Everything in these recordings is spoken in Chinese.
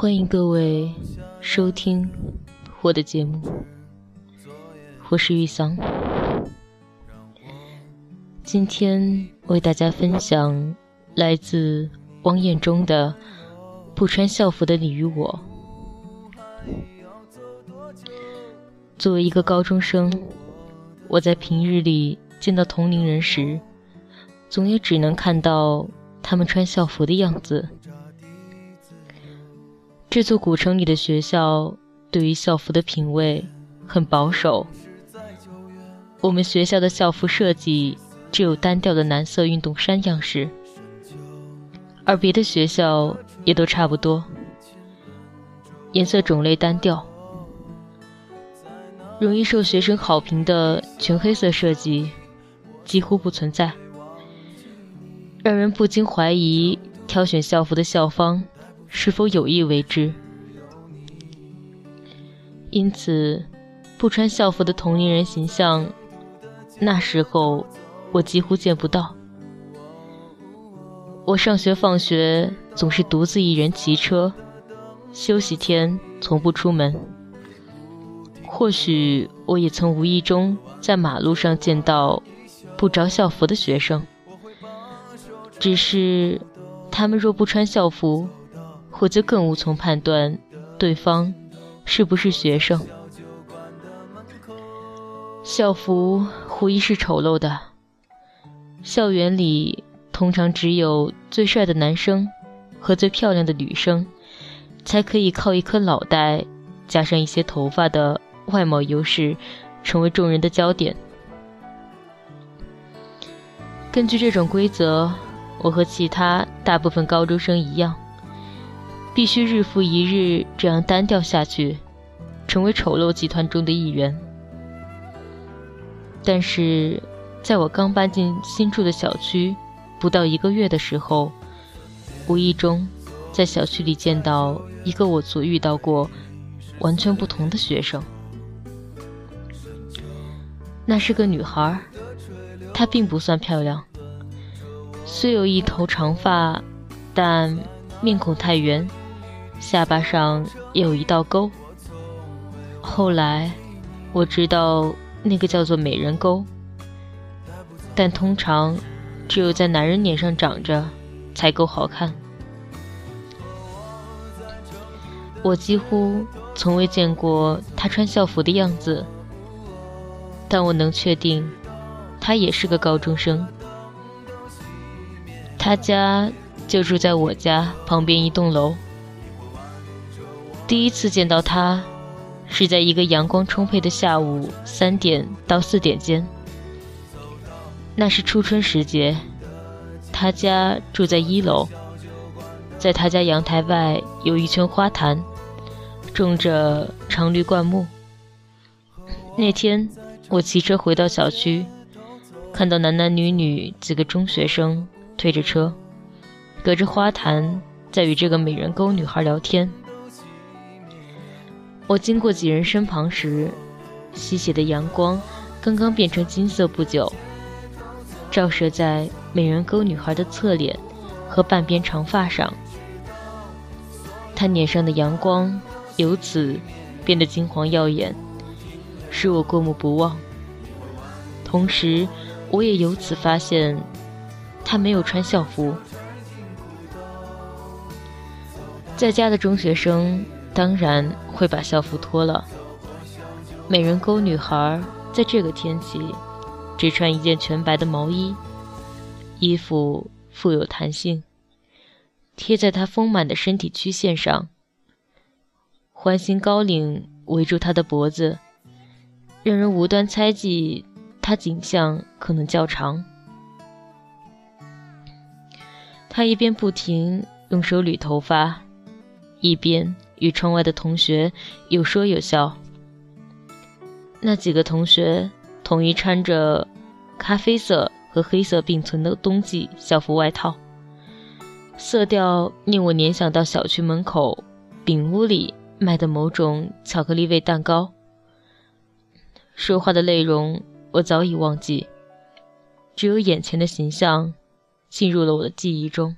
欢迎各位收听我的节目，我是玉桑。今天为大家分享来自汪彦中的《不穿校服的你与我》。作为一个高中生，我在平日里见到同龄人时，总也只能看到他们穿校服的样子。这座古城里的学校对于校服的品味很保守。我们学校的校服设计只有单调的蓝色运动衫样式，而别的学校也都差不多，颜色种类单调。容易受学生好评的全黑色设计几乎不存在，让人不禁怀疑挑选校服的校方。是否有意为之？因此，不穿校服的同龄人形象，那时候我几乎见不到。我上学放学总是独自一人骑车，休息天从不出门。或许我也曾无意中在马路上见到不着校服的学生，只是他们若不穿校服。我就更无从判断对方是不是学生。校服无疑是丑陋的。校园里通常只有最帅的男生和最漂亮的女生，才可以靠一颗脑袋加上一些头发的外貌优势，成为众人的焦点。根据这种规则，我和其他大部分高中生一样。必须日复一日这样单调下去，成为丑陋集团中的一员。但是，在我刚搬进新住的小区不到一个月的时候，无意中在小区里见到一个我所遇到过完全不同的学生。那是个女孩，她并不算漂亮，虽有一头长发，但面孔太圆。下巴上有一道沟。后来我知道那个叫做美人沟，但通常只有在男人脸上长着才够好看。我几乎从未见过他穿校服的样子，但我能确定他也是个高中生。他家就住在我家旁边一栋楼。第一次见到他，是在一个阳光充沛的下午三点到四点间。那是初春时节，他家住在一楼，在他家阳台外有一圈花坛，种着常绿灌木。那天我骑车回到小区，看到男男女女几个中学生推着车，隔着花坛在与这个美人沟女孩聊天。我经过几人身旁时，西斜的阳光刚刚变成金色不久，照射在美人沟女孩的侧脸和半边长发上，她脸上的阳光由此变得金黄耀眼，使我过目不忘。同时，我也由此发现，她没有穿校服。在家的中学生。当然会把校服脱了。美人沟女孩在这个天气，只穿一件全白的毛衣，衣服富有弹性，贴在她丰满的身体曲线上。环形高领围住她的脖子，让人无端猜忌她颈项可能较长。她一边不停用手捋头发，一边。与窗外的同学有说有笑。那几个同学统一穿着咖啡色和黑色并存的冬季校服外套，色调令我联想到小区门口饼屋里卖的某种巧克力味蛋糕。说话的内容我早已忘记，只有眼前的形象进入了我的记忆中。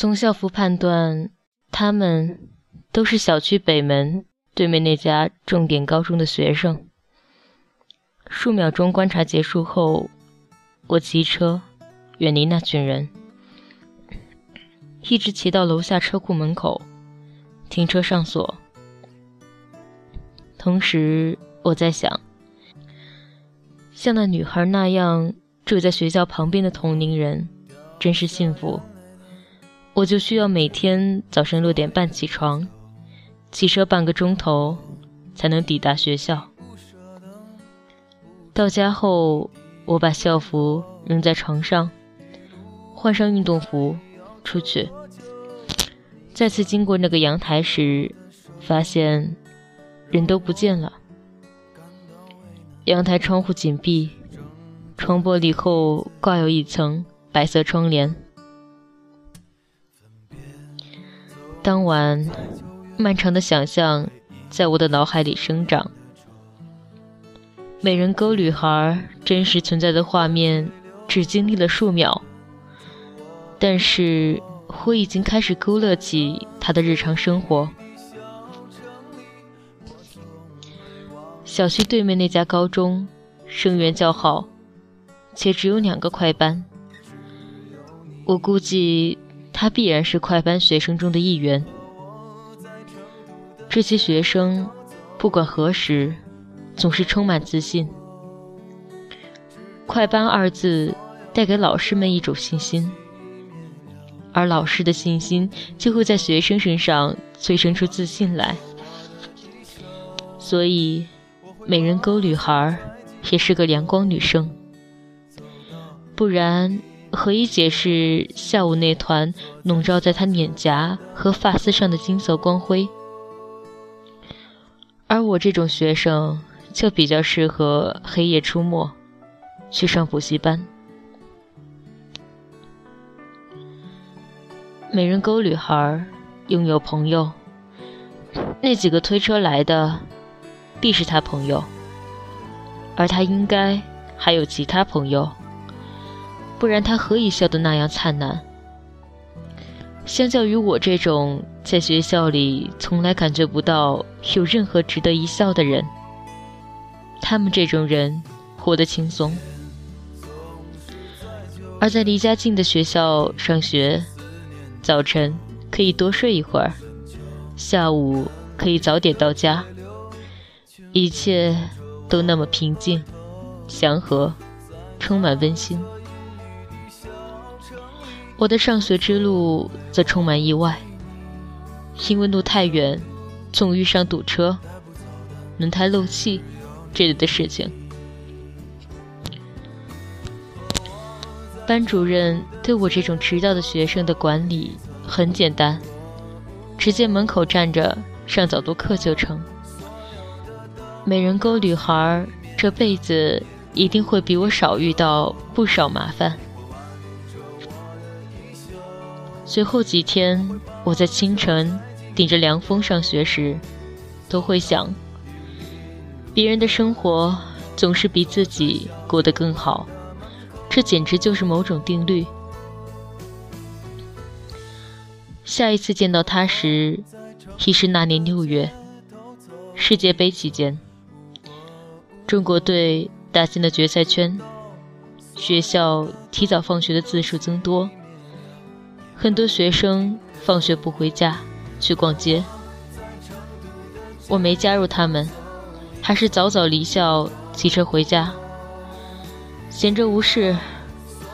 从校服判断，他们都是小区北门对面那家重点高中的学生。数秒钟观察结束后，我骑车远离那群人，一直骑到楼下车库门口，停车上锁。同时，我在想，像那女孩那样住在学校旁边的同龄人，真是幸福。我就需要每天早上六点半起床，骑车半个钟头，才能抵达学校。到家后，我把校服扔在床上，换上运动服出去。再次经过那个阳台时，发现人都不见了。阳台窗户紧闭，窗玻璃后挂有一层白色窗帘。当晚，漫长的想象在我的脑海里生长。美人沟女孩真实存在的画面，只经历了数秒，但是我已经开始勾勒起她的日常生活。小区对面那家高中，生源较好，且只有两个快班。我估计她必然是快班学生中的一员。这些学生，不管何时。总是充满自信。快班二字带给老师们一种信心，而老师的信心就会在学生身上催生出自信来。所以，美人沟女孩也是个阳光女生。不然，何以解释下午那团笼罩在她脸颊和发丝上的金色光辉？而我这种学生。就比较适合黑夜出没，去上补习班。美人沟女孩拥有朋友，那几个推车来的，必是她朋友，而她应该还有其他朋友，不然他何以笑得那样灿烂？相较于我这种在学校里从来感觉不到有任何值得一笑的人。他们这种人活得轻松，而在离家近的学校上学，早晨可以多睡一会儿，下午可以早点到家，一切都那么平静、祥和，充满温馨。我的上学之路则充满意外，因为路太远，总遇上堵车，轮胎漏气。这类的事情，班主任对我这种迟到的学生的管理很简单，直接门口站着上早读课就成。美人沟女孩这辈子一定会比我少遇到不少麻烦。随后几天，我在清晨顶着凉风上学时，都会想。别人的生活总是比自己过得更好，这简直就是某种定律。下一次见到他时，已是那年六月，世界杯期间，中国队打进了决赛圈，学校提早放学的次数增多，很多学生放学不回家去逛街，我没加入他们。还是早早离校，骑车回家。闲着无事，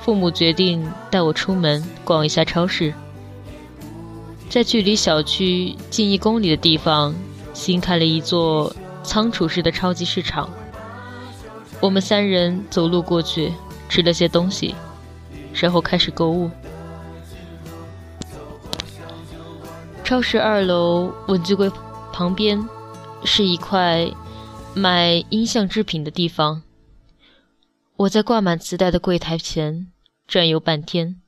父母决定带我出门逛一下超市。在距离小区近一公里的地方，新开了一座仓储式的超级市场。我们三人走路过去，吃了些东西，然后开始购物。超市二楼文具柜旁边是一块。卖音像制品的地方，我在挂满磁带的柜台前转悠半天，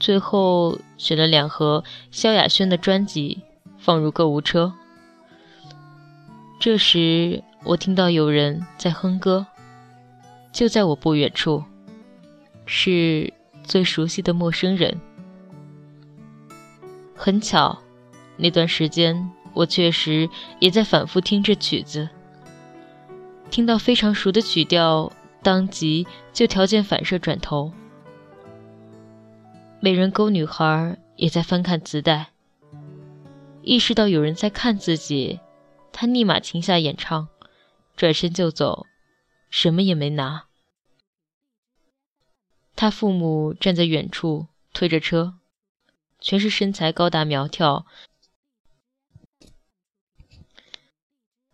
最后选了两盒萧亚轩的专辑放入购物车。这时，我听到有人在哼歌，就在我不远处，是最熟悉的陌生人很巧，那段时间我确实也在反复听这曲子，听到非常熟的曲调，当即就条件反射转头。美人沟女孩也在翻看磁带，意识到有人在看自己，她立马停下演唱，转身就走，什么也没拿。他父母站在远处推着车，全是身材高大苗条，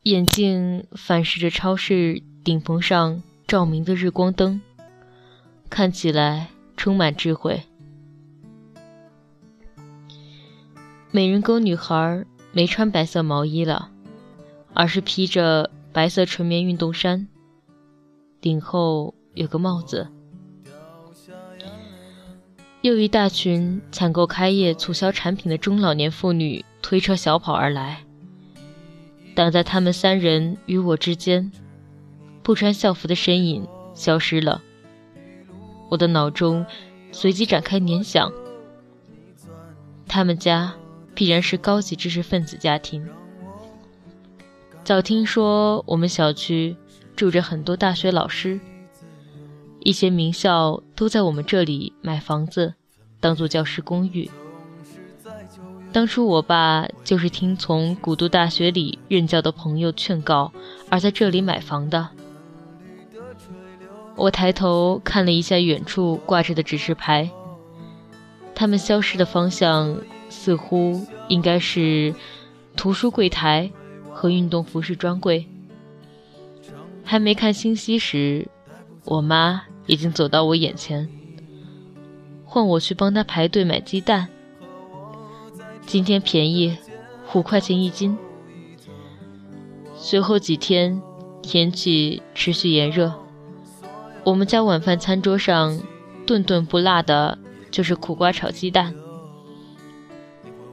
眼镜反射着超市顶棚上照明的日光灯，看起来充满智慧。美人沟女孩没穿白色毛衣了，而是披着白色纯棉运动衫，顶后有个帽子。又一大群抢购开业促销产品的中老年妇女推车小跑而来，挡在他们三人与我之间，不穿校服的身影消失了。我的脑中随即展开联想，他们家。必然是高级知识分子家庭。早听说我们小区住着很多大学老师，一些名校都在我们这里买房子，当做教师公寓。当初我爸就是听从古都大学里任教的朋友劝告，而在这里买房的。我抬头看了一下远处挂着的指示牌，他们消失的方向。似乎应该是图书柜台和运动服饰专柜。还没看信息时，我妈已经走到我眼前，换我去帮他排队买鸡蛋。今天便宜，五块钱一斤。随后几天天气持续炎热，我们家晚饭餐桌上顿顿不落的就是苦瓜炒鸡蛋。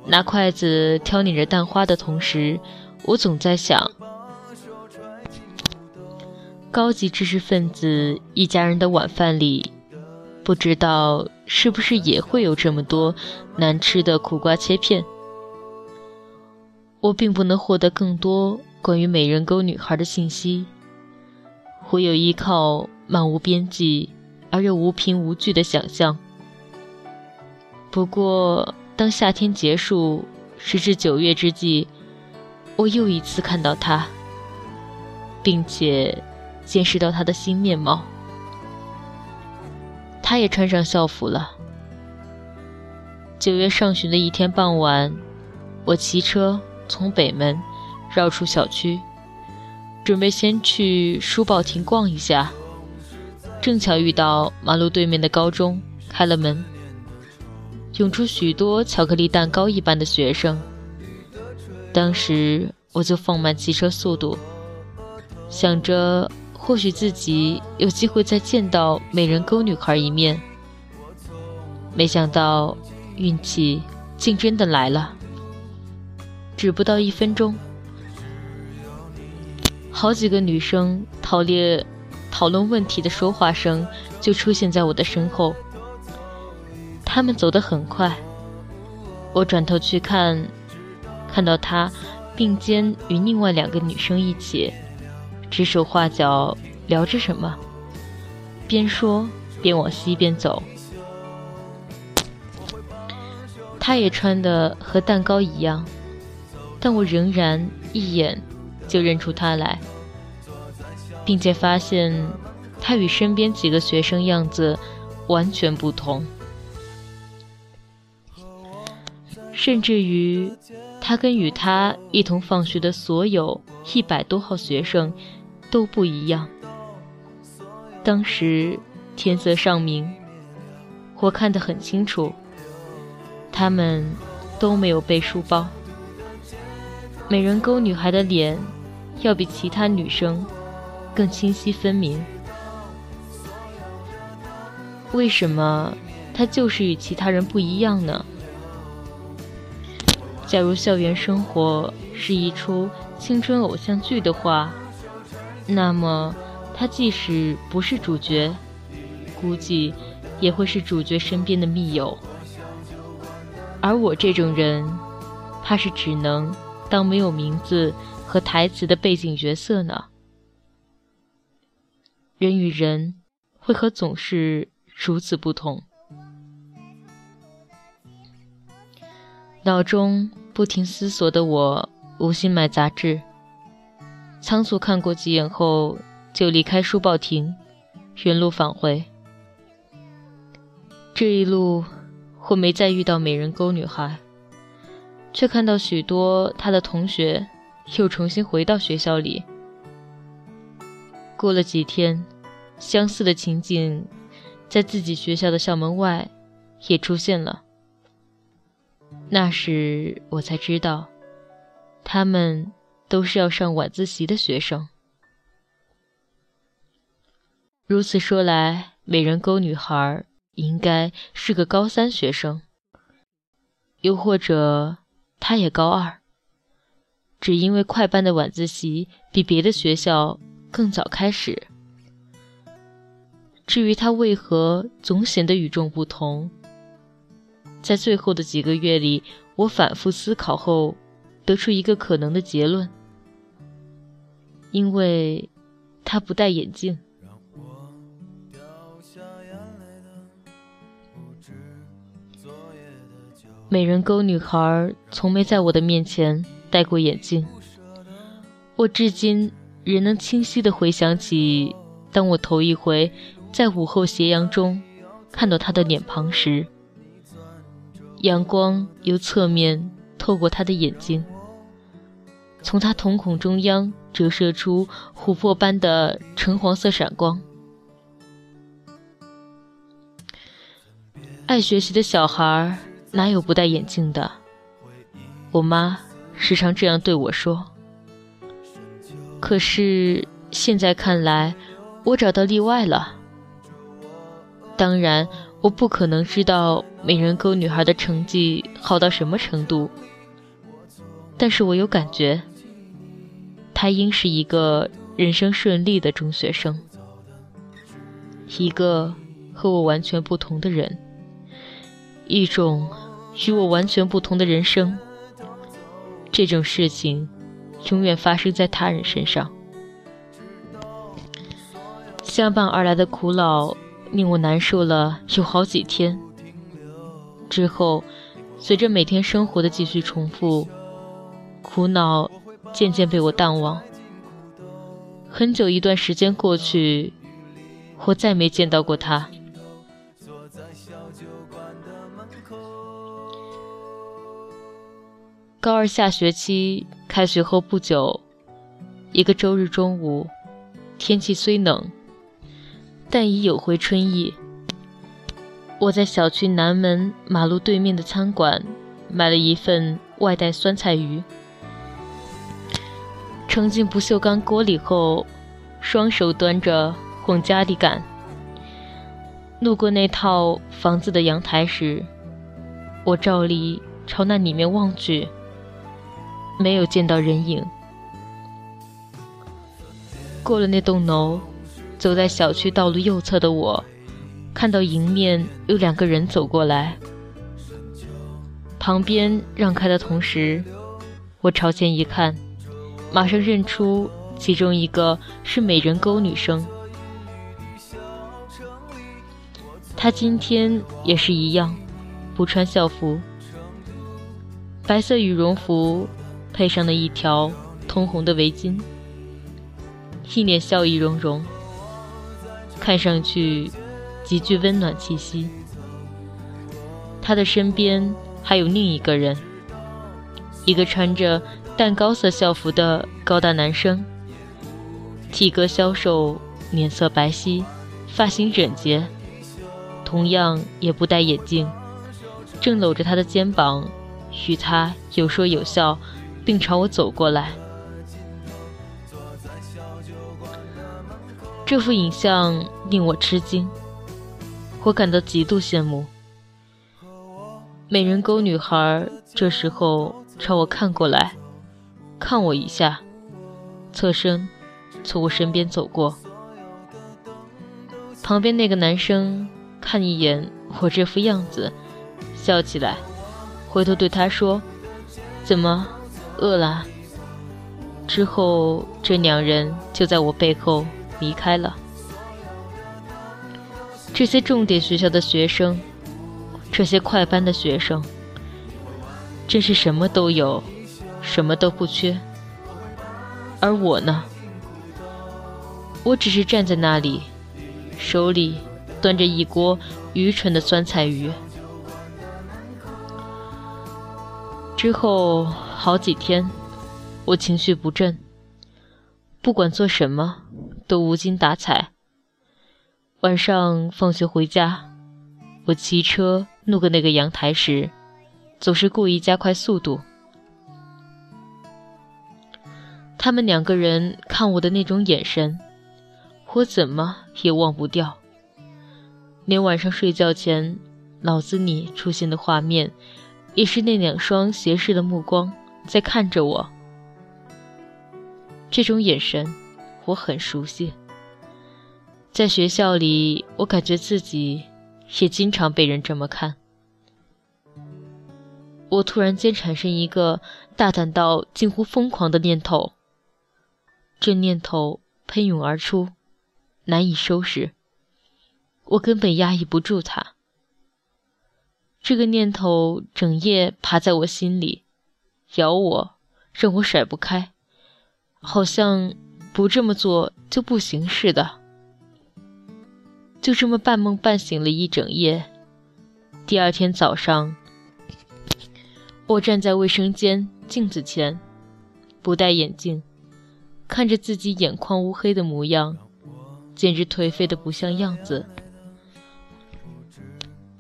拿筷子挑捻着蛋花的同时，我总在想：高级知识分子一家人的晚饭里，不知道是不是也会有这么多难吃的苦瓜切片。我并不能获得更多关于美人沟女孩的信息，唯有依靠漫无边际而又无凭无据的想象。不过。当夏天结束，时至九月之际，我又一次看到他，并且见识到他的新面貌。他也穿上校服了。九月上旬的一天傍晚，我骑车从北门绕出小区，准备先去书报亭逛一下，正巧遇到马路对面的高中开了门。涌出许多巧克力蛋糕一般的学生。当时我就放慢骑车速度，想着或许自己有机会再见到美人沟女孩一面。没想到运气竟真的来了。只不到一分钟，好几个女生讨论讨论问题的说话声就出现在我的身后。他们走得很快，我转头去看，看到他并肩与另外两个女生一起指手画脚聊着什么，边说边往西边走。他也穿的和蛋糕一样，但我仍然一眼就认出他来，并且发现他与身边几个学生样子完全不同。甚至于，他跟与他一同放学的所有一百多号学生都不一样。当时天色尚明，我看得很清楚，他们都没有背书包。美人沟女孩的脸要比其他女生更清晰分明。为什么她就是与其他人不一样呢？假如校园生活是一出青春偶像剧的话，那么他即使不是主角，估计也会是主角身边的密友。而我这种人，怕是只能当没有名字和台词的背景角色呢。人与人，为何总是如此不同？脑中不停思索的我，无心买杂志，仓促看过几眼后，就离开书报亭，原路返回。这一路，我没再遇到美人沟女孩，却看到许多她的同学又重新回到学校里。过了几天，相似的情景在自己学校的校门外也出现了。那时我才知道，他们都是要上晚自习的学生。如此说来，美人沟女孩。应该是个高三学生，又或者他也高二，只因为快班的晚自习比别的学校更早开始。至于他为何总显得与众不同，在最后的几个月里，我反复思考后，得出一个可能的结论：因为他不戴眼镜。美人沟女孩从没在我的面前戴过眼镜，我至今仍能清晰地回想起，当我头一回在午后斜阳中看到她的脸庞时，阳光由侧面透过她的眼睛，从他瞳孔中央折射出琥珀般的橙黄色闪光。爱学习的小孩。哪有不戴眼镜的？我妈时常这样对我说。可是现在看来，我找到例外了。当然，我不可能知道美人沟女孩的成绩好到什么程度，但是我有感觉，他应是一个人生顺利的中学生，一个和我完全不同的人。一种与我完全不同的人生，这种事情永远发生在他人身上。相伴而来的苦恼令我难受了有好几天。之后，随着每天生活的继续重复，苦恼渐渐被我淡忘。很久一段时间过去，我再没见到过他。高二下学期开学后不久，一个周日中午，天气虽冷，但已有回春意。我在小区南门马路对面的餐馆买了一份外带酸菜鱼，盛进不锈钢锅里后，双手端着往家里赶。路过那套房子的阳台时，我照例朝那里面望去。没有见到人影。过了那栋楼，走在小区道路右侧的我，看到迎面有两个人走过来。旁边让开的同时，我朝前一看，马上认出其中一个是美人沟女生。她今天也是一样，不穿校服，白色羽绒服。配上了一条通红的围巾，一脸笑意融融，看上去极具温暖气息。他的身边还有另一个人，一个穿着淡膏色校服的高大男生，体格消瘦，脸色白皙，发型整洁，同样也不戴眼镜，正搂着他的肩膀，与他有说有笑。并朝我走过来，这幅影像令我吃惊，我感到极度羡慕。美人沟女孩这时候朝我看过来，看我一下，侧身从我身边走过。旁边那个男生看一眼我这副样子，笑起来，回头对他说：“怎么，饿了？”之后，这两人就在我背后离开了。这些重点学校的学生，这些快班的学生，真是什么都有，什么都不缺。而我呢？我只是站在那里，手里端着一锅愚蠢的酸菜鱼。之后好几天，我情绪不振，不管做什么都无精打采。晚上放学回家，我骑车路过那个阳台时，总是故意加快速度。他们两个人看我的那种眼神，我怎么也忘不掉。连晚上睡觉前，脑子里出现的画面，也是那两双斜视的目光在看着我。这种眼神，我很熟悉。在学校里，我感觉自己也经常被人这么看。我突然间产生一个大胆到近乎疯狂的念头，这念头喷涌而出，难以收拾。我根本压抑不住它。这个念头整夜爬在我心里，咬我，让我甩不开，好像不这么做就不行似的。就这么半梦半醒了一整夜。第二天早上，我站在卫生间镜子前，不戴眼镜，看着自己眼眶乌黑的模样，简直颓废的不像样子。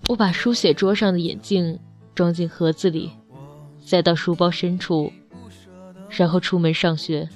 我把书写桌上的眼镜装进盒子里，塞到书包深处，然后出门上学。